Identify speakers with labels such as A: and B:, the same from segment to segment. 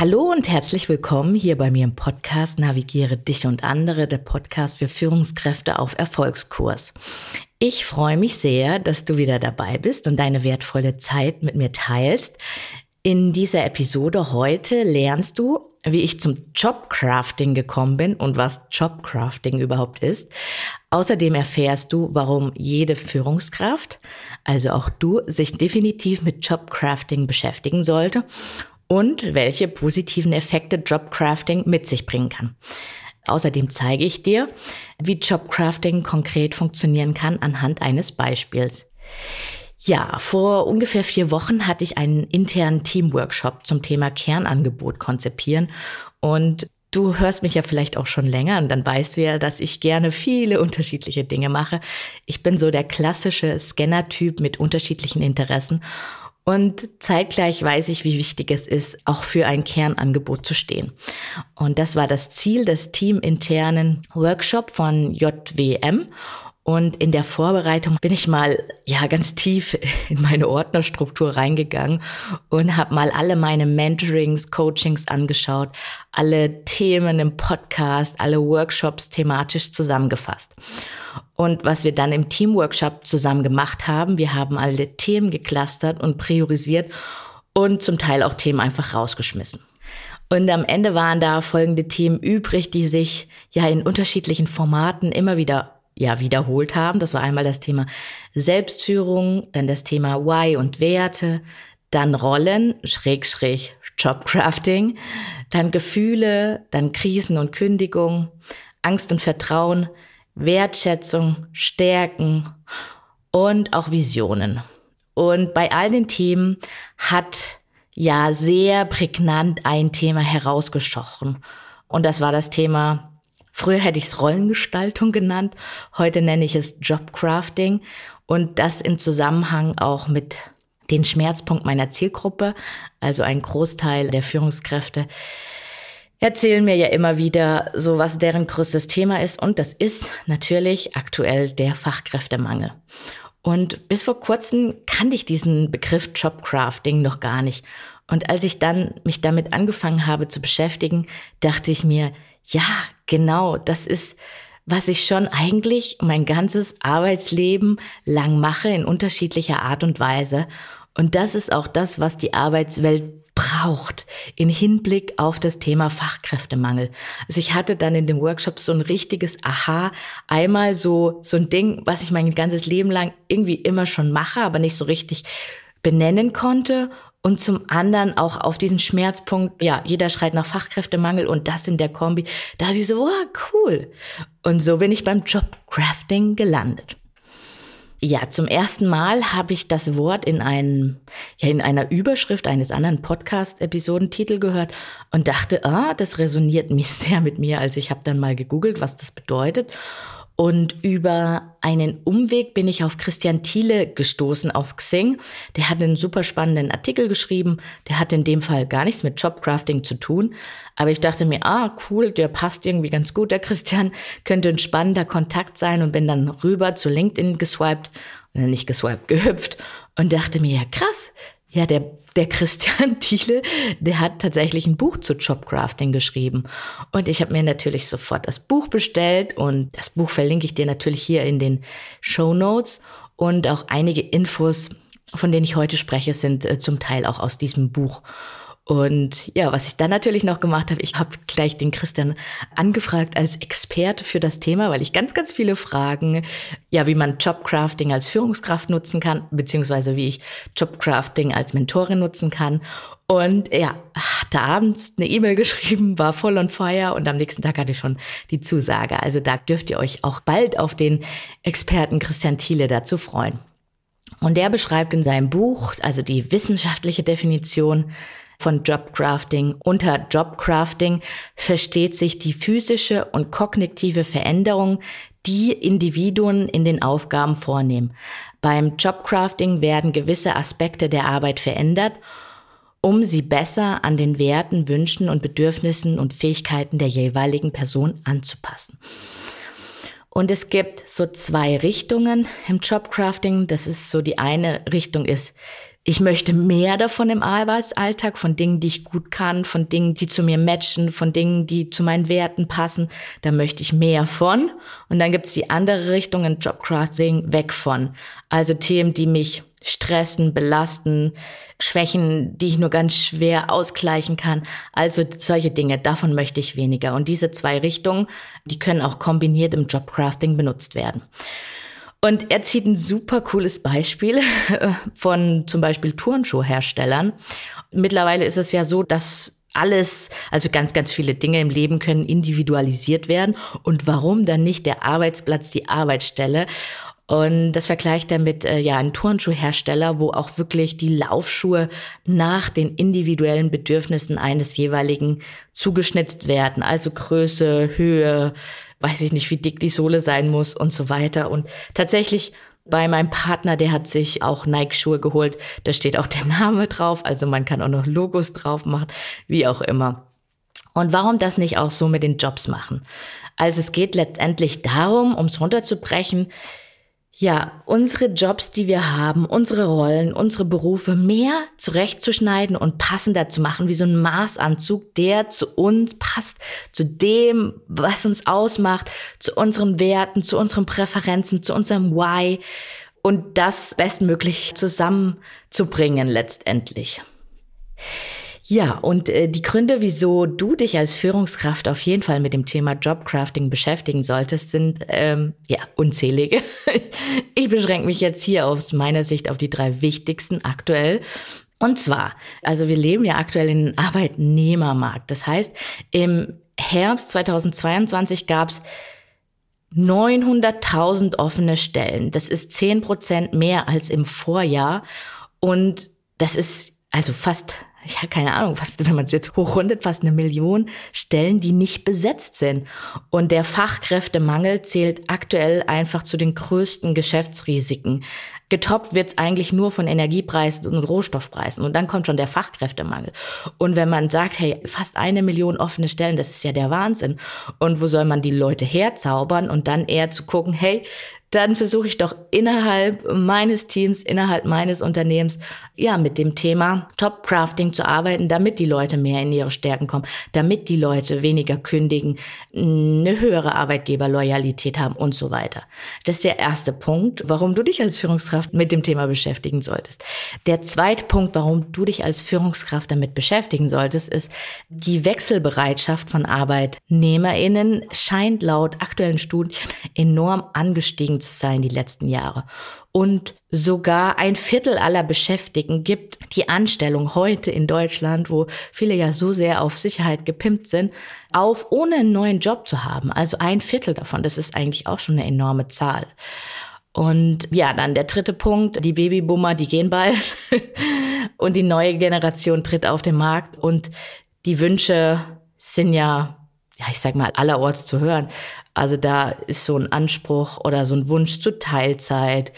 A: Hallo und herzlich willkommen hier bei mir im Podcast Navigiere dich und andere, der Podcast für Führungskräfte auf Erfolgskurs. Ich freue mich sehr, dass du wieder dabei bist und deine wertvolle Zeit mit mir teilst. In dieser Episode heute lernst du, wie ich zum Jobcrafting gekommen bin und was Jobcrafting überhaupt ist. Außerdem erfährst du, warum jede Führungskraft, also auch du, sich definitiv mit Jobcrafting beschäftigen sollte und welche positiven Effekte Jobcrafting mit sich bringen kann. Außerdem zeige ich dir, wie Jobcrafting konkret funktionieren kann anhand eines Beispiels. Ja, vor ungefähr vier Wochen hatte ich einen internen Teamworkshop zum Thema Kernangebot konzipieren und Du hörst mich ja vielleicht auch schon länger und dann weißt du ja, dass ich gerne viele unterschiedliche Dinge mache. Ich bin so der klassische Scanner-Typ mit unterschiedlichen Interessen und zeitgleich weiß ich, wie wichtig es ist, auch für ein Kernangebot zu stehen. Und das war das Ziel des teaminternen Workshop von JWM. Und in der Vorbereitung bin ich mal ja ganz tief in meine Ordnerstruktur reingegangen und habe mal alle meine Mentorings, Coachings angeschaut, alle Themen im Podcast, alle Workshops thematisch zusammengefasst. Und was wir dann im Teamworkshop zusammen gemacht haben, wir haben alle Themen geclustert und priorisiert und zum Teil auch Themen einfach rausgeschmissen. Und am Ende waren da folgende Themen übrig, die sich ja in unterschiedlichen Formaten immer wieder ja wiederholt haben. Das war einmal das Thema Selbstführung, dann das Thema Why und Werte, dann Rollen, Schräg, Schräg, Jobcrafting, dann Gefühle, dann Krisen und Kündigung, Angst und Vertrauen, Wertschätzung, Stärken und auch Visionen. Und bei all den Themen hat ja sehr prägnant ein Thema herausgestochen. Und das war das Thema Früher hätte ich es Rollengestaltung genannt, heute nenne ich es Jobcrafting und das im Zusammenhang auch mit den Schmerzpunkt meiner Zielgruppe, also ein Großteil der Führungskräfte erzählen mir ja immer wieder so, was deren größtes Thema ist und das ist natürlich aktuell der Fachkräftemangel. Und bis vor kurzem kannte ich diesen Begriff Jobcrafting noch gar nicht. Und als ich dann mich damit angefangen habe zu beschäftigen, dachte ich mir, ja, genau, das ist, was ich schon eigentlich mein ganzes Arbeitsleben lang mache in unterschiedlicher Art und Weise. Und das ist auch das, was die Arbeitswelt braucht in Hinblick auf das Thema Fachkräftemangel. Also ich hatte dann in dem Workshop so ein richtiges Aha, einmal so so ein Ding, was ich mein ganzes Leben lang irgendwie immer schon mache, aber nicht so richtig benennen konnte und zum anderen auch auf diesen Schmerzpunkt, ja, jeder schreit nach Fachkräftemangel und das in der Kombi. Da ich so, wow, cool. Und so bin ich beim Jobcrafting gelandet. Ja, zum ersten Mal habe ich das Wort in einem, ja, in einer Überschrift eines anderen Podcast-Episodentitel gehört und dachte, ah, das resoniert mich sehr mit mir. Also ich habe dann mal gegoogelt, was das bedeutet und über einen Umweg bin ich auf Christian Thiele gestoßen auf Xing. Der hat einen super spannenden Artikel geschrieben. Der hat in dem Fall gar nichts mit Jobcrafting zu tun. Aber ich dachte mir, ah, cool, der passt irgendwie ganz gut. Der Christian könnte ein spannender Kontakt sein und bin dann rüber zu LinkedIn geswiped, nicht geswiped, gehüpft und dachte mir, ja krass, ja, der, der Christian Thiele, der hat tatsächlich ein Buch zu Jobcrafting geschrieben. Und ich habe mir natürlich sofort das Buch bestellt und das Buch verlinke ich dir natürlich hier in den Show Notes und auch einige Infos, von denen ich heute spreche, sind äh, zum Teil auch aus diesem Buch. Und ja, was ich dann natürlich noch gemacht habe, ich habe gleich den Christian angefragt als Experte für das Thema, weil ich ganz, ganz viele Fragen, ja, wie man Jobcrafting als Führungskraft nutzen kann, beziehungsweise wie ich Jobcrafting als Mentorin nutzen kann. Und ja, hatte abends eine E-Mail geschrieben, war voll on fire und am nächsten Tag hatte ich schon die Zusage. Also da dürft ihr euch auch bald auf den Experten Christian Thiele dazu freuen. Und der beschreibt in seinem Buch, also die wissenschaftliche Definition von Jobcrafting. Unter Jobcrafting versteht sich die physische und kognitive Veränderung, die Individuen in den Aufgaben vornehmen. Beim Jobcrafting werden gewisse Aspekte der Arbeit verändert, um sie besser an den Werten, Wünschen und Bedürfnissen und Fähigkeiten der jeweiligen Person anzupassen. Und es gibt so zwei Richtungen im Jobcrafting. Das ist so die eine Richtung ist ich möchte mehr davon im Arbeitsalltag, von Dingen, die ich gut kann, von Dingen, die zu mir matchen, von Dingen, die zu meinen Werten passen. Da möchte ich mehr von. Und dann gibt es die andere Richtung in Jobcrafting, weg von. Also Themen, die mich stressen, belasten, Schwächen, die ich nur ganz schwer ausgleichen kann. Also solche Dinge, davon möchte ich weniger. Und diese zwei Richtungen, die können auch kombiniert im Jobcrafting benutzt werden. Und er zieht ein super cooles Beispiel von zum Beispiel Turnschuhherstellern. Mittlerweile ist es ja so, dass alles, also ganz, ganz viele Dinge im Leben können individualisiert werden. Und warum dann nicht der Arbeitsplatz, die Arbeitsstelle? Und das vergleicht er mit äh, ja einem Turnschuhhersteller, wo auch wirklich die Laufschuhe nach den individuellen Bedürfnissen eines jeweiligen zugeschnitzt werden. Also Größe, Höhe, weiß ich nicht, wie dick die Sohle sein muss und so weiter. Und tatsächlich bei meinem Partner, der hat sich auch Nike-Schuhe geholt. Da steht auch der Name drauf. Also man kann auch noch Logos drauf machen, wie auch immer. Und warum das nicht auch so mit den Jobs machen? Also es geht letztendlich darum, um es runterzubrechen, ja, unsere Jobs, die wir haben, unsere Rollen, unsere Berufe mehr zurechtzuschneiden und passender zu machen, wie so ein Maßanzug, der zu uns passt, zu dem, was uns ausmacht, zu unseren Werten, zu unseren Präferenzen, zu unserem Why und das bestmöglich zusammenzubringen letztendlich. Ja, und äh, die Gründe, wieso du dich als Führungskraft auf jeden Fall mit dem Thema Jobcrafting beschäftigen solltest, sind ähm, ja unzählige. ich beschränke mich jetzt hier aus meiner Sicht auf die drei wichtigsten aktuell. Und zwar, also wir leben ja aktuell in einem Arbeitnehmermarkt. Das heißt, im Herbst 2022 gab es 900.000 offene Stellen. Das ist 10 Prozent mehr als im Vorjahr. Und das ist also fast ja, keine Ahnung, fast, wenn man es jetzt hochrundet, fast eine Million Stellen, die nicht besetzt sind. Und der Fachkräftemangel zählt aktuell einfach zu den größten Geschäftsrisiken. Getoppt wird eigentlich nur von Energiepreisen und Rohstoffpreisen. Und dann kommt schon der Fachkräftemangel. Und wenn man sagt, hey, fast eine Million offene Stellen, das ist ja der Wahnsinn. Und wo soll man die Leute herzaubern? Und dann eher zu gucken, hey, dann versuche ich doch innerhalb meines Teams, innerhalb meines Unternehmens, ja, mit dem Thema Top Crafting zu arbeiten, damit die Leute mehr in ihre Stärken kommen, damit die Leute weniger kündigen, eine höhere Arbeitgeberloyalität haben und so weiter. Das ist der erste Punkt, warum du dich als Führungskraft mit dem Thema beschäftigen solltest. Der zweite Punkt, warum du dich als Führungskraft damit beschäftigen solltest, ist, die Wechselbereitschaft von ArbeitnehmerInnen scheint laut aktuellen Studien enorm angestiegen zu sein die letzten Jahre. Und sogar ein Viertel aller Beschäftigten gibt die Anstellung heute in Deutschland, wo viele ja so sehr auf Sicherheit gepimpt sind, auf, ohne einen neuen Job zu haben. Also ein Viertel davon. Das ist eigentlich auch schon eine enorme Zahl. Und ja, dann der dritte Punkt, die Babyboomer, die gehen bald und die neue Generation tritt auf den Markt und die Wünsche sind ja, ja, ich sag mal, allerorts zu hören. Also da ist so ein Anspruch oder so ein Wunsch zu Teilzeit,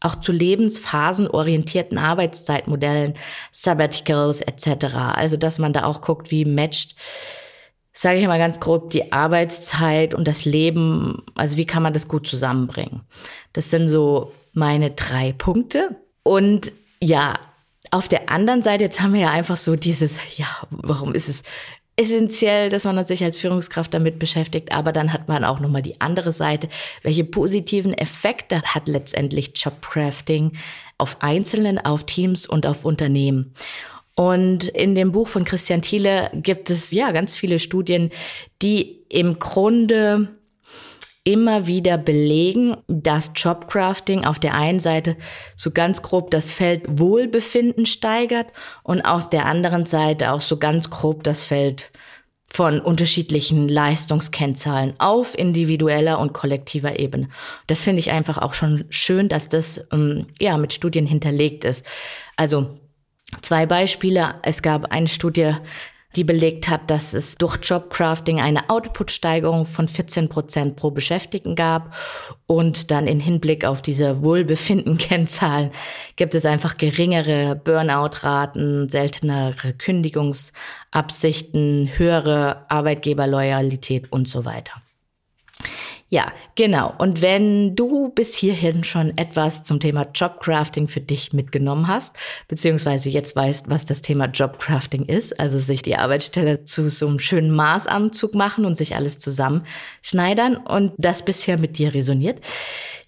A: auch zu lebensphasenorientierten Arbeitszeitmodellen, Sabbaticals etc. Also dass man da auch guckt, wie matcht, sage ich mal ganz grob, die Arbeitszeit und das Leben, also wie kann man das gut zusammenbringen. Das sind so meine drei Punkte. Und ja, auf der anderen Seite, jetzt haben wir ja einfach so dieses, ja, warum ist es essentiell, dass man sich als Führungskraft damit beschäftigt, aber dann hat man auch nochmal die andere Seite. Welche positiven Effekte hat letztendlich Jobcrafting auf Einzelnen, auf Teams und auf Unternehmen? Und in dem Buch von Christian Thiele gibt es ja ganz viele Studien, die im Grunde immer wieder belegen, dass Jobcrafting auf der einen Seite so ganz grob das Feld Wohlbefinden steigert und auf der anderen Seite auch so ganz grob das Feld von unterschiedlichen Leistungskennzahlen auf individueller und kollektiver Ebene. Das finde ich einfach auch schon schön, dass das ähm, ja mit Studien hinterlegt ist. Also Zwei Beispiele. Es gab eine Studie, die belegt hat, dass es durch Jobcrafting eine Output-Steigerung von 14 Prozent pro Beschäftigten gab. Und dann in Hinblick auf diese Wohlbefinden-Kennzahlen gibt es einfach geringere Burnout-Raten, seltenere Kündigungsabsichten, höhere Arbeitgeberloyalität und so weiter. Ja, genau. Und wenn du bis hierhin schon etwas zum Thema Jobcrafting für dich mitgenommen hast, beziehungsweise jetzt weißt, was das Thema Jobcrafting ist, also sich die Arbeitsstelle zu so einem schönen Maßanzug machen und sich alles zusammenschneidern und das bisher mit dir resoniert,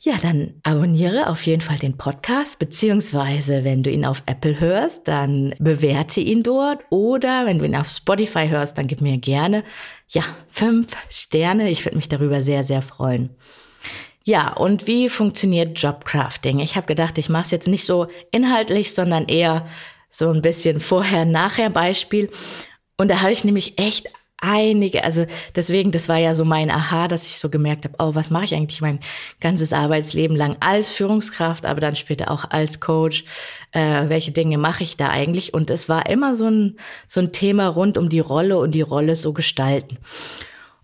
A: ja, dann abonniere auf jeden Fall den Podcast, beziehungsweise wenn du ihn auf Apple hörst, dann bewerte ihn dort oder wenn du ihn auf Spotify hörst, dann gib mir gerne, ja, fünf Sterne. Ich würde mich darüber sehr, sehr freuen. Ja, und wie funktioniert Jobcrafting? Ich habe gedacht, ich mache es jetzt nicht so inhaltlich, sondern eher so ein bisschen vorher-nachher Beispiel. Und da habe ich nämlich echt einige, also deswegen, das war ja so mein Aha, dass ich so gemerkt habe, oh, was mache ich eigentlich mein ganzes Arbeitsleben lang als Führungskraft, aber dann später auch als Coach, äh, welche Dinge mache ich da eigentlich? Und es war immer so ein, so ein Thema rund um die Rolle und die Rolle so gestalten.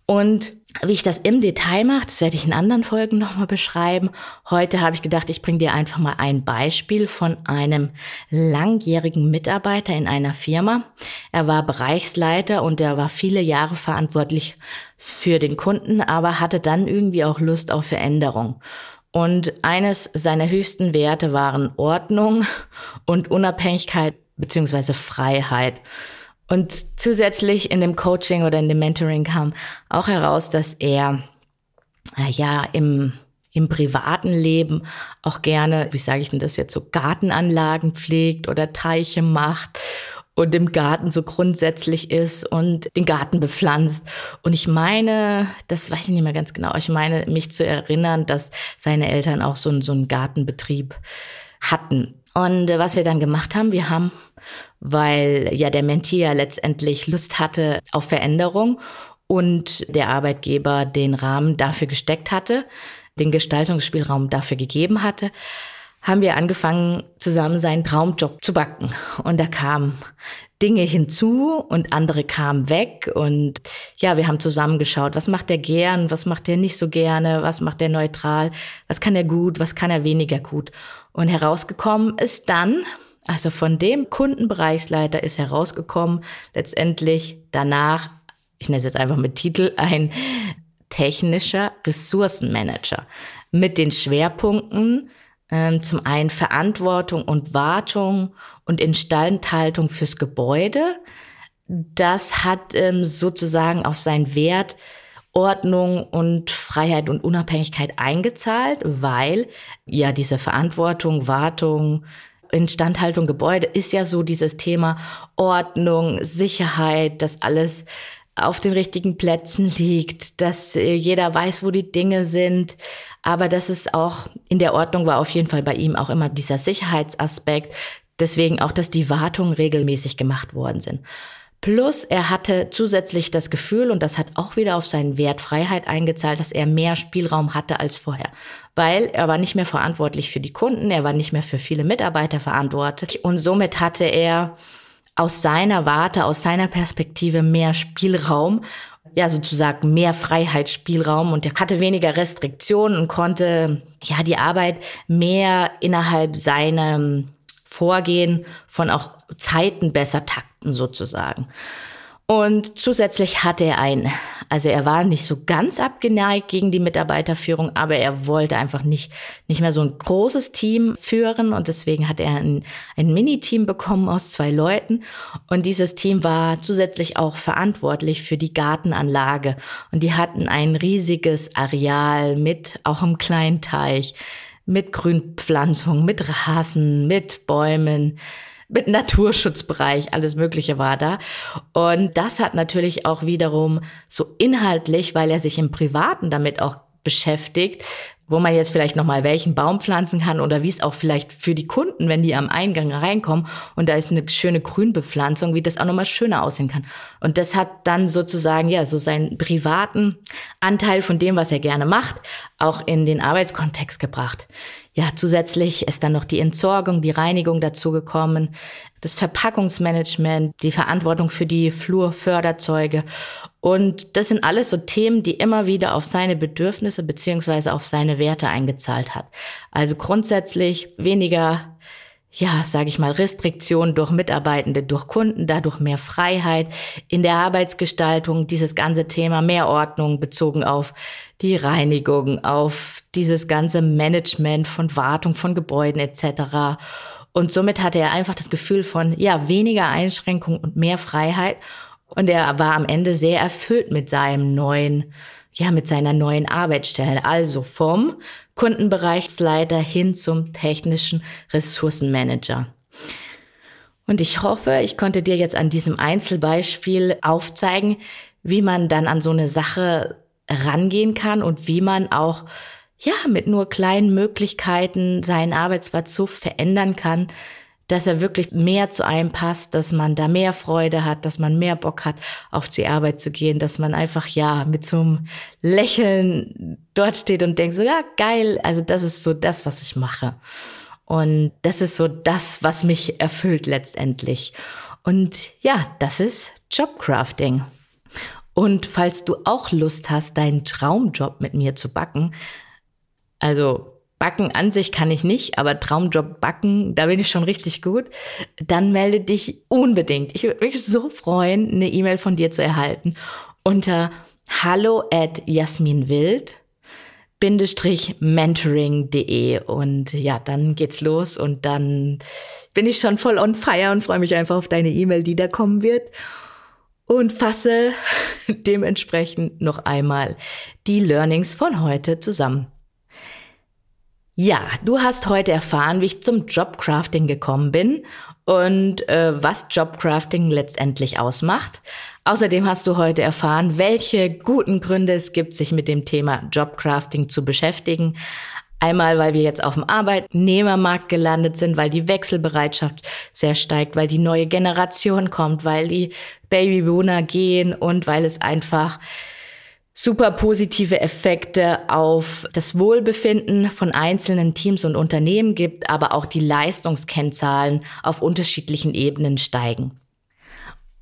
A: Und wie ich das im Detail mache, das werde ich in anderen Folgen nochmal beschreiben. Heute habe ich gedacht, ich bringe dir einfach mal ein Beispiel von einem langjährigen Mitarbeiter in einer Firma. Er war Bereichsleiter und er war viele Jahre verantwortlich für den Kunden, aber hatte dann irgendwie auch Lust auf Veränderung. Und eines seiner höchsten Werte waren Ordnung und Unabhängigkeit beziehungsweise Freiheit. Und zusätzlich in dem Coaching oder in dem Mentoring kam auch heraus, dass er äh, ja im im privaten Leben auch gerne, wie sage ich denn das jetzt so, Gartenanlagen pflegt oder Teiche macht und im Garten so grundsätzlich ist und den Garten bepflanzt. Und ich meine, das weiß ich nicht mehr ganz genau, ich meine mich zu erinnern, dass seine Eltern auch so, so einen Gartenbetrieb hatten. Und äh, was wir dann gemacht haben, wir haben weil ja der Mentee ja letztendlich Lust hatte auf Veränderung und der Arbeitgeber den Rahmen dafür gesteckt hatte, den Gestaltungsspielraum dafür gegeben hatte, haben wir angefangen, zusammen seinen Traumjob zu backen. Und da kamen Dinge hinzu und andere kamen weg. Und ja, wir haben zusammen geschaut, was macht er gern, was macht er nicht so gerne, was macht er neutral, was kann er gut, was kann er weniger gut. Und herausgekommen ist dann, also von dem Kundenbereichsleiter ist herausgekommen, letztendlich danach, ich nenne es jetzt einfach mit Titel, ein technischer Ressourcenmanager mit den Schwerpunkten ähm, zum einen Verantwortung und Wartung und Instandhaltung fürs Gebäude. Das hat ähm, sozusagen auf seinen Wert Ordnung und Freiheit und Unabhängigkeit eingezahlt, weil ja diese Verantwortung, Wartung, Instandhaltung Gebäude ist ja so dieses Thema Ordnung, Sicherheit, dass alles auf den richtigen Plätzen liegt, dass äh, jeder weiß, wo die Dinge sind. Aber dass es auch in der Ordnung war auf jeden Fall bei ihm auch immer dieser Sicherheitsaspekt. Deswegen auch, dass die Wartungen regelmäßig gemacht worden sind. Plus er hatte zusätzlich das Gefühl, und das hat auch wieder auf seinen Wert Freiheit eingezahlt, dass er mehr Spielraum hatte als vorher. Weil er war nicht mehr verantwortlich für die Kunden, er war nicht mehr für viele Mitarbeiter verantwortlich und somit hatte er aus seiner Warte, aus seiner Perspektive mehr Spielraum, ja sozusagen mehr Freiheitsspielraum und er hatte weniger Restriktionen und konnte ja die Arbeit mehr innerhalb seinem Vorgehen von auch Zeiten besser takten sozusagen. Und zusätzlich hatte er ein, also er war nicht so ganz abgeneigt gegen die Mitarbeiterführung, aber er wollte einfach nicht, nicht mehr so ein großes Team führen. Und deswegen hat er ein, ein Mini-Team bekommen aus zwei Leuten. Und dieses Team war zusätzlich auch verantwortlich für die Gartenanlage. Und die hatten ein riesiges Areal mit auch einem kleinen Teich, mit Grünpflanzung, mit Rasen, mit Bäumen, mit Naturschutzbereich, alles Mögliche war da. Und das hat natürlich auch wiederum so inhaltlich, weil er sich im Privaten damit auch beschäftigt, wo man jetzt vielleicht nochmal welchen Baum pflanzen kann oder wie es auch vielleicht für die Kunden, wenn die am Eingang reinkommen und da ist eine schöne Grünbepflanzung, wie das auch nochmal schöner aussehen kann. Und das hat dann sozusagen, ja, so seinen privaten Anteil von dem, was er gerne macht, auch in den Arbeitskontext gebracht. Ja, zusätzlich ist dann noch die Entsorgung, die Reinigung dazugekommen, das Verpackungsmanagement, die Verantwortung für die Flurförderzeuge. Und das sind alles so Themen, die immer wieder auf seine Bedürfnisse beziehungsweise auf seine Werte eingezahlt hat. Also grundsätzlich weniger ja, sage ich mal, Restriktionen durch Mitarbeitende, durch Kunden, dadurch mehr Freiheit in der Arbeitsgestaltung, dieses ganze Thema mehr Ordnung bezogen auf die Reinigung, auf dieses ganze Management von Wartung von Gebäuden etc. Und somit hatte er einfach das Gefühl von, ja, weniger Einschränkung und mehr Freiheit. Und er war am Ende sehr erfüllt mit seinem neuen, ja, mit seiner neuen Arbeitsstelle. Also vom Kundenbereichsleiter hin zum technischen Ressourcenmanager. Und ich hoffe, ich konnte dir jetzt an diesem Einzelbeispiel aufzeigen, wie man dann an so eine Sache rangehen kann und wie man auch ja mit nur kleinen Möglichkeiten seinen Arbeitsplatz so verändern kann, dass er wirklich mehr zu einem passt, dass man da mehr Freude hat, dass man mehr Bock hat, auf die Arbeit zu gehen, dass man einfach ja mit so einem Lächeln dort steht und denkt so, ja, geil, also das ist so das, was ich mache. Und das ist so das, was mich erfüllt letztendlich. Und ja, das ist Jobcrafting. Und falls du auch Lust hast, deinen Traumjob mit mir zu backen, also Backen an sich kann ich nicht, aber Traumjob backen, da bin ich schon richtig gut. Dann melde dich unbedingt. Ich würde mich so freuen, eine E-Mail von dir zu erhalten unter hallo at jasminwild mentoring.de und ja, dann geht's los und dann bin ich schon voll on fire und freue mich einfach auf deine E-Mail, die da kommen wird und fasse dementsprechend noch einmal die Learnings von heute zusammen. Ja, du hast heute erfahren, wie ich zum Jobcrafting gekommen bin und äh, was Jobcrafting letztendlich ausmacht. Außerdem hast du heute erfahren, welche guten Gründe es gibt, sich mit dem Thema Jobcrafting zu beschäftigen. Einmal, weil wir jetzt auf dem Arbeitnehmermarkt gelandet sind, weil die Wechselbereitschaft sehr steigt, weil die neue Generation kommt, weil die Babyboomer gehen und weil es einfach super positive Effekte auf das Wohlbefinden von einzelnen Teams und Unternehmen gibt, aber auch die Leistungskennzahlen auf unterschiedlichen Ebenen steigen.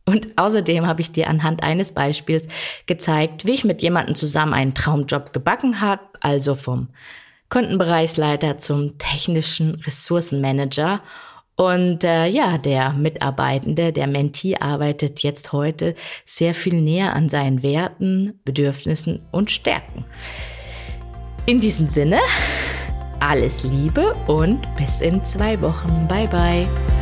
A: Und außerdem habe ich dir anhand eines Beispiels gezeigt, wie ich mit jemandem zusammen einen Traumjob gebacken habe, also vom Kundenbereichsleiter zum technischen Ressourcenmanager und äh, ja, der Mitarbeitende, der Mentee arbeitet jetzt heute sehr viel näher an seinen Werten, Bedürfnissen und Stärken. In diesem Sinne, alles Liebe und bis in zwei Wochen. Bye bye.